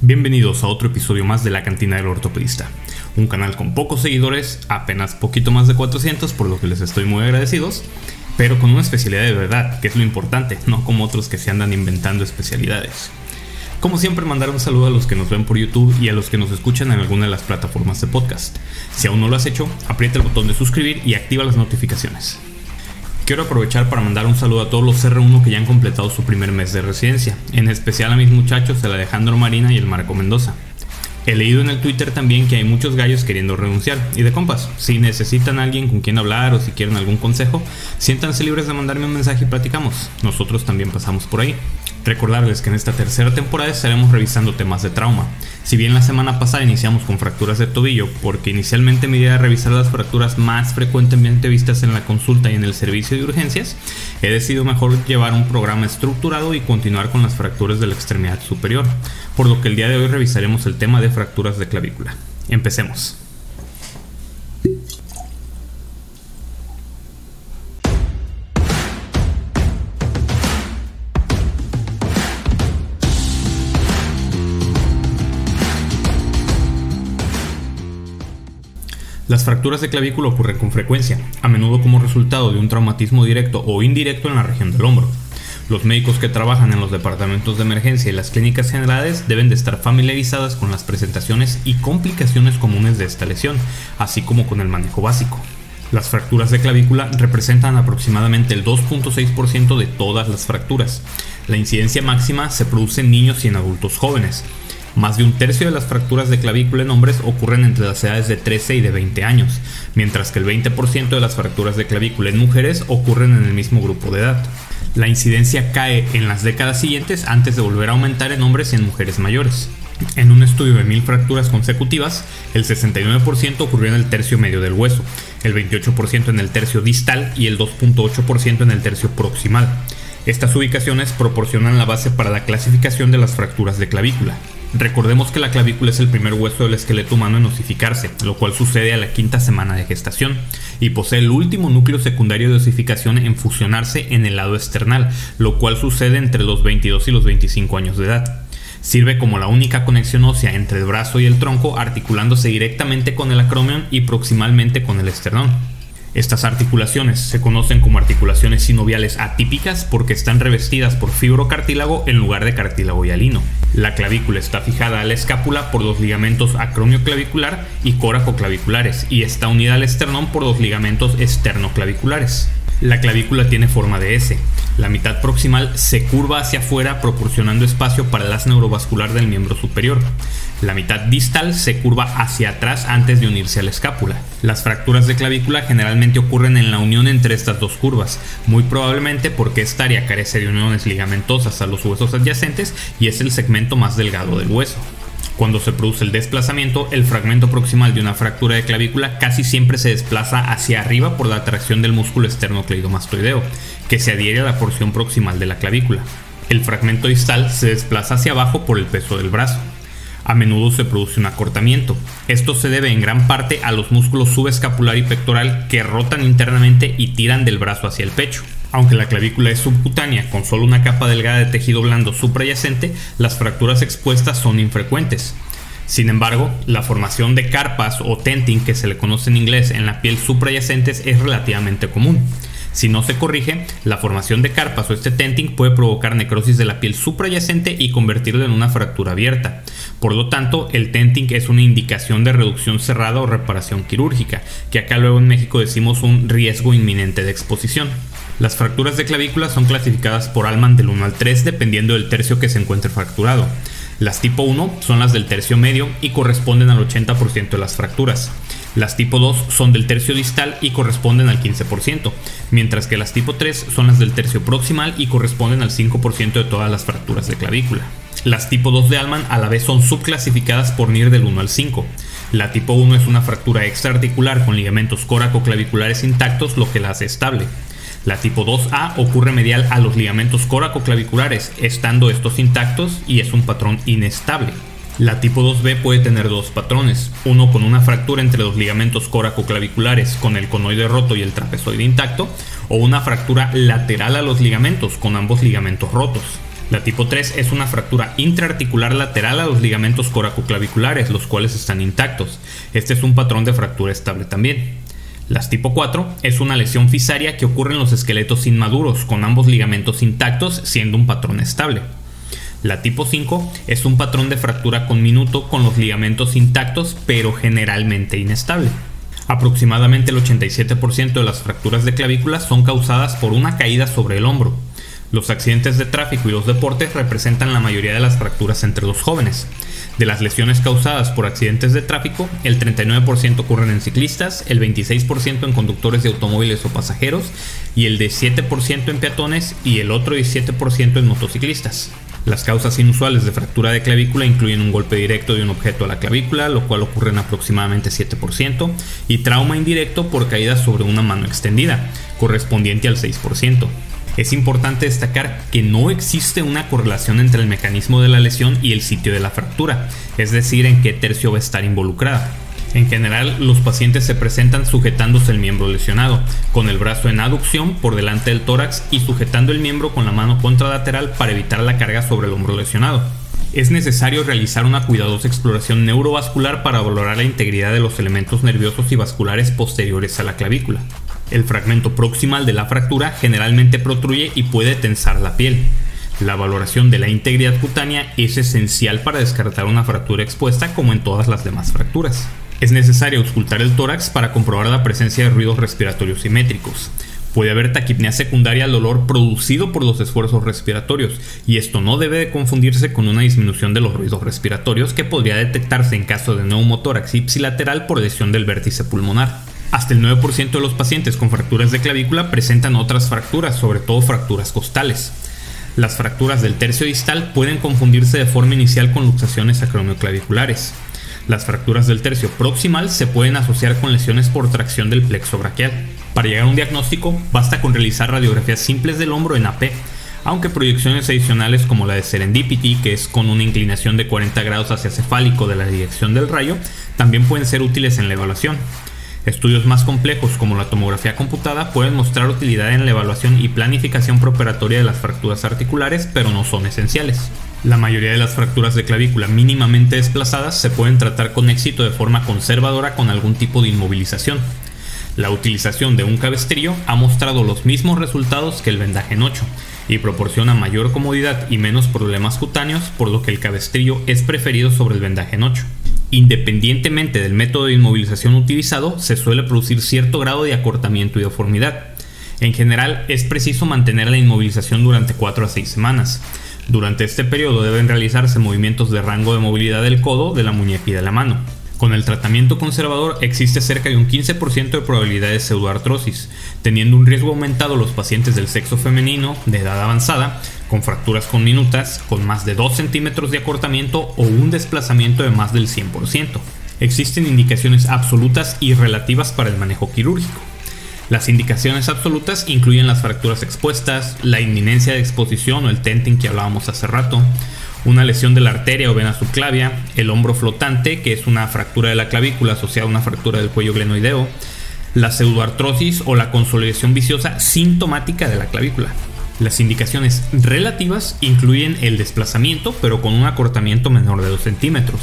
Bienvenidos a otro episodio más de La Cantina del Ortopedista, un canal con pocos seguidores, apenas poquito más de 400, por lo que les estoy muy agradecidos, pero con una especialidad de verdad, que es lo importante, no como otros que se andan inventando especialidades. Como siempre, mandar un saludo a los que nos ven por YouTube y a los que nos escuchan en alguna de las plataformas de podcast. Si aún no lo has hecho, aprieta el botón de suscribir y activa las notificaciones. Quiero aprovechar para mandar un saludo a todos los R1 que ya han completado su primer mes de residencia, en especial a mis muchachos, el Alejandro Marina y el Marco Mendoza. He leído en el Twitter también que hay muchos gallos queriendo renunciar. Y de compas, si necesitan a alguien con quien hablar o si quieren algún consejo, siéntanse libres de mandarme un mensaje y platicamos. Nosotros también pasamos por ahí. Recordarles que en esta tercera temporada estaremos revisando temas de trauma. Si bien la semana pasada iniciamos con fracturas de tobillo, porque inicialmente me idea era revisar las fracturas más frecuentemente vistas en la consulta y en el servicio de urgencias, he decidido mejor llevar un programa estructurado y continuar con las fracturas de la extremidad superior, por lo que el día de hoy revisaremos el tema de fracturas de clavícula. Empecemos. Las fracturas de clavícula ocurren con frecuencia, a menudo como resultado de un traumatismo directo o indirecto en la región del hombro. Los médicos que trabajan en los departamentos de emergencia y las clínicas generales deben de estar familiarizadas con las presentaciones y complicaciones comunes de esta lesión, así como con el manejo básico. Las fracturas de clavícula representan aproximadamente el 2.6% de todas las fracturas. La incidencia máxima se produce en niños y en adultos jóvenes, más de un tercio de las fracturas de clavícula en hombres ocurren entre las edades de 13 y de 20 años, mientras que el 20% de las fracturas de clavícula en mujeres ocurren en el mismo grupo de edad. La incidencia cae en las décadas siguientes antes de volver a aumentar en hombres y en mujeres mayores. En un estudio de mil fracturas consecutivas, el 69% ocurrió en el tercio medio del hueso, el 28% en el tercio distal y el 2.8% en el tercio proximal. Estas ubicaciones proporcionan la base para la clasificación de las fracturas de clavícula. Recordemos que la clavícula es el primer hueso del esqueleto humano en osificarse, lo cual sucede a la quinta semana de gestación, y posee el último núcleo secundario de osificación en fusionarse en el lado external, lo cual sucede entre los 22 y los 25 años de edad. Sirve como la única conexión ósea entre el brazo y el tronco, articulándose directamente con el acromion y proximalmente con el esternón. Estas articulaciones se conocen como articulaciones sinoviales atípicas porque están revestidas por fibrocartílago en lugar de cartílago hialino. La clavícula está fijada a la escápula por dos ligamentos acromioclavicular y córacoclaviculares y está unida al esternón por dos ligamentos esternoclaviculares. La clavícula tiene forma de S. La mitad proximal se curva hacia afuera proporcionando espacio para el haz neurovascular del miembro superior. La mitad distal se curva hacia atrás antes de unirse a la escápula. Las fracturas de clavícula generalmente ocurren en la unión entre estas dos curvas, muy probablemente porque esta área carece de uniones ligamentosas a los huesos adyacentes y es el segmento más delgado del hueso. Cuando se produce el desplazamiento, el fragmento proximal de una fractura de clavícula casi siempre se desplaza hacia arriba por la atracción del músculo esternocleidomastoideo, que se adhiere a la porción proximal de la clavícula. El fragmento distal se desplaza hacia abajo por el peso del brazo. A menudo se produce un acortamiento. Esto se debe en gran parte a los músculos subescapular y pectoral que rotan internamente y tiran del brazo hacia el pecho. Aunque la clavícula es subcutánea con solo una capa delgada de tejido blando suprayacente, las fracturas expuestas son infrecuentes. Sin embargo, la formación de carpas o tenting, que se le conoce en inglés en la piel suprayacentes, es relativamente común. Si no se corrige, la formación de carpas o este tenting puede provocar necrosis de la piel suprayacente y convertirlo en una fractura abierta. Por lo tanto, el tenting es una indicación de reducción cerrada o reparación quirúrgica, que acá luego en México decimos un riesgo inminente de exposición. Las fracturas de clavícula son clasificadas por Alman del 1 al 3 dependiendo del tercio que se encuentre fracturado. Las tipo 1 son las del tercio medio y corresponden al 80% de las fracturas. Las tipo 2 son del tercio distal y corresponden al 15%, mientras que las tipo 3 son las del tercio proximal y corresponden al 5% de todas las fracturas de clavícula. Las tipo 2 de Alman a la vez son subclasificadas por NIR del 1 al 5. La tipo 1 es una fractura extraarticular con ligamentos córacoclaviculares intactos, lo que la hace estable. La tipo 2A ocurre medial a los ligamentos córacoclaviculares, estando estos intactos y es un patrón inestable. La tipo 2B puede tener dos patrones, uno con una fractura entre los ligamentos córacoclaviculares con el conoide roto y el trapezoide intacto, o una fractura lateral a los ligamentos con ambos ligamentos rotos. La tipo 3 es una fractura intraarticular lateral a los ligamentos coracoclaviculares, los cuales están intactos. Este es un patrón de fractura estable también. Las tipo 4 es una lesión fisaria que ocurre en los esqueletos inmaduros, con ambos ligamentos intactos, siendo un patrón estable. La tipo 5 es un patrón de fractura con minuto con los ligamentos intactos, pero generalmente inestable. Aproximadamente el 87% de las fracturas de clavícula son causadas por una caída sobre el hombro. Los accidentes de tráfico y los deportes representan la mayoría de las fracturas entre los jóvenes. De las lesiones causadas por accidentes de tráfico, el 39% ocurren en ciclistas, el 26% en conductores de automóviles o pasajeros y el de 7% en peatones y el otro 17% en motociclistas. Las causas inusuales de fractura de clavícula incluyen un golpe directo de un objeto a la clavícula, lo cual ocurre en aproximadamente 7%, y trauma indirecto por caída sobre una mano extendida, correspondiente al 6%. Es importante destacar que no existe una correlación entre el mecanismo de la lesión y el sitio de la fractura, es decir, en qué tercio va a estar involucrada. En general, los pacientes se presentan sujetándose el miembro lesionado, con el brazo en aducción por delante del tórax y sujetando el miembro con la mano contralateral para evitar la carga sobre el hombro lesionado. Es necesario realizar una cuidadosa exploración neurovascular para valorar la integridad de los elementos nerviosos y vasculares posteriores a la clavícula. El fragmento proximal de la fractura generalmente protruye y puede tensar la piel. La valoración de la integridad cutánea es esencial para descartar una fractura expuesta como en todas las demás fracturas. Es necesario auscultar el tórax para comprobar la presencia de ruidos respiratorios simétricos. Puede haber taquipnea secundaria al dolor producido por los esfuerzos respiratorios, y esto no debe de confundirse con una disminución de los ruidos respiratorios que podría detectarse en caso de neumotórax ipsilateral por lesión del vértice pulmonar. Hasta el 9% de los pacientes con fracturas de clavícula presentan otras fracturas, sobre todo fracturas costales. Las fracturas del tercio distal pueden confundirse de forma inicial con luxaciones acromioclaviculares. Las fracturas del tercio proximal se pueden asociar con lesiones por tracción del plexo braquial. Para llegar a un diagnóstico, basta con realizar radiografías simples del hombro en AP, aunque proyecciones adicionales como la de Serendipity, que es con una inclinación de 40 grados hacia cefálico de la dirección del rayo, también pueden ser útiles en la evaluación. Estudios más complejos como la tomografía computada pueden mostrar utilidad en la evaluación y planificación preoperatoria de las fracturas articulares, pero no son esenciales. La mayoría de las fracturas de clavícula mínimamente desplazadas se pueden tratar con éxito de forma conservadora con algún tipo de inmovilización. La utilización de un cabestrillo ha mostrado los mismos resultados que el vendaje en 8 y proporciona mayor comodidad y menos problemas cutáneos, por lo que el cabestrillo es preferido sobre el vendaje en 8. Independientemente del método de inmovilización utilizado, se suele producir cierto grado de acortamiento y deformidad. En general, es preciso mantener la inmovilización durante 4 a 6 semanas. Durante este periodo deben realizarse movimientos de rango de movilidad del codo, de la muñeca y de la mano. Con el tratamiento conservador existe cerca de un 15% de probabilidad de pseudoartrosis, teniendo un riesgo aumentado los pacientes del sexo femenino de edad avanzada, con fracturas con minutas, con más de 2 centímetros de acortamiento o un desplazamiento de más del 100%. Existen indicaciones absolutas y relativas para el manejo quirúrgico. Las indicaciones absolutas incluyen las fracturas expuestas, la inminencia de exposición o el tenting que hablábamos hace rato, una lesión de la arteria o vena subclavia, el hombro flotante, que es una fractura de la clavícula asociada a una fractura del cuello glenoideo, la pseudoartrosis o la consolidación viciosa sintomática de la clavícula. Las indicaciones relativas incluyen el desplazamiento, pero con un acortamiento menor de 2 centímetros,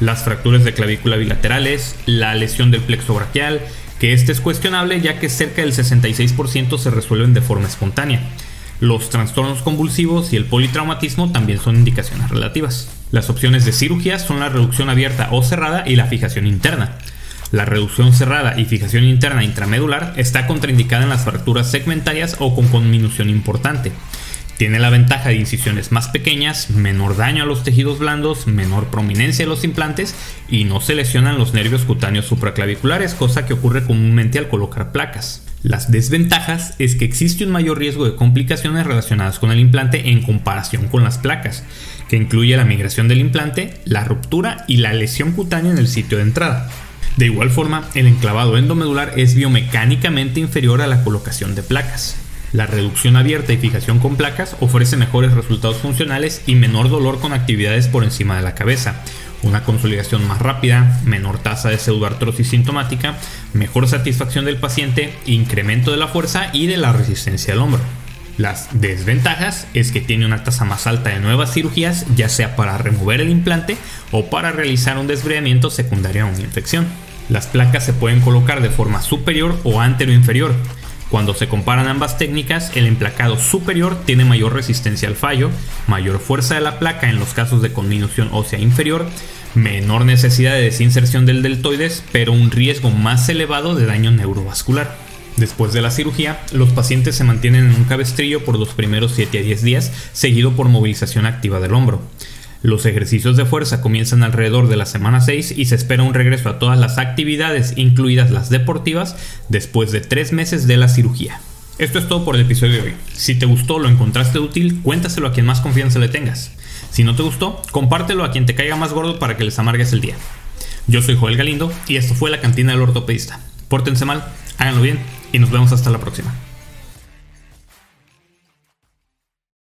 las fracturas de clavícula bilaterales, la lesión del plexo brachial, que este es cuestionable ya que cerca del 66% se resuelven de forma espontánea los trastornos convulsivos y el politraumatismo también son indicaciones relativas. Las opciones de cirugía son la reducción abierta o cerrada y la fijación interna. La reducción cerrada y fijación interna intramedular está contraindicada en las fracturas segmentarias o con conminución importante. Tiene la ventaja de incisiones más pequeñas, menor daño a los tejidos blandos, menor prominencia de los implantes y no se lesionan los nervios cutáneos supraclaviculares, cosa que ocurre comúnmente al colocar placas. Las desventajas es que existe un mayor riesgo de complicaciones relacionadas con el implante en comparación con las placas, que incluye la migración del implante, la ruptura y la lesión cutánea en el sitio de entrada. De igual forma, el enclavado endomedular es biomecánicamente inferior a la colocación de placas. La reducción abierta y fijación con placas ofrece mejores resultados funcionales y menor dolor con actividades por encima de la cabeza, una consolidación más rápida, menor tasa de pseudoartrosis sintomática, mejor satisfacción del paciente, incremento de la fuerza y de la resistencia al hombro. Las desventajas es que tiene una tasa más alta de nuevas cirugías, ya sea para remover el implante o para realizar un desbridamiento secundario a una infección. Las placas se pueden colocar de forma superior o inferior. Cuando se comparan ambas técnicas, el emplacado superior tiene mayor resistencia al fallo, mayor fuerza de la placa en los casos de conminución ósea inferior, menor necesidad de desinserción del deltoides, pero un riesgo más elevado de daño neurovascular. Después de la cirugía, los pacientes se mantienen en un cabestrillo por los primeros 7 a 10 días, seguido por movilización activa del hombro. Los ejercicios de fuerza comienzan alrededor de la semana 6 y se espera un regreso a todas las actividades, incluidas las deportivas, después de 3 meses de la cirugía. Esto es todo por el episodio de hoy. Si te gustó, lo encontraste útil, cuéntaselo a quien más confianza le tengas. Si no te gustó, compártelo a quien te caiga más gordo para que les amargues el día. Yo soy Joel Galindo y esto fue la cantina del ortopedista. Pórtense mal, háganlo bien y nos vemos hasta la próxima.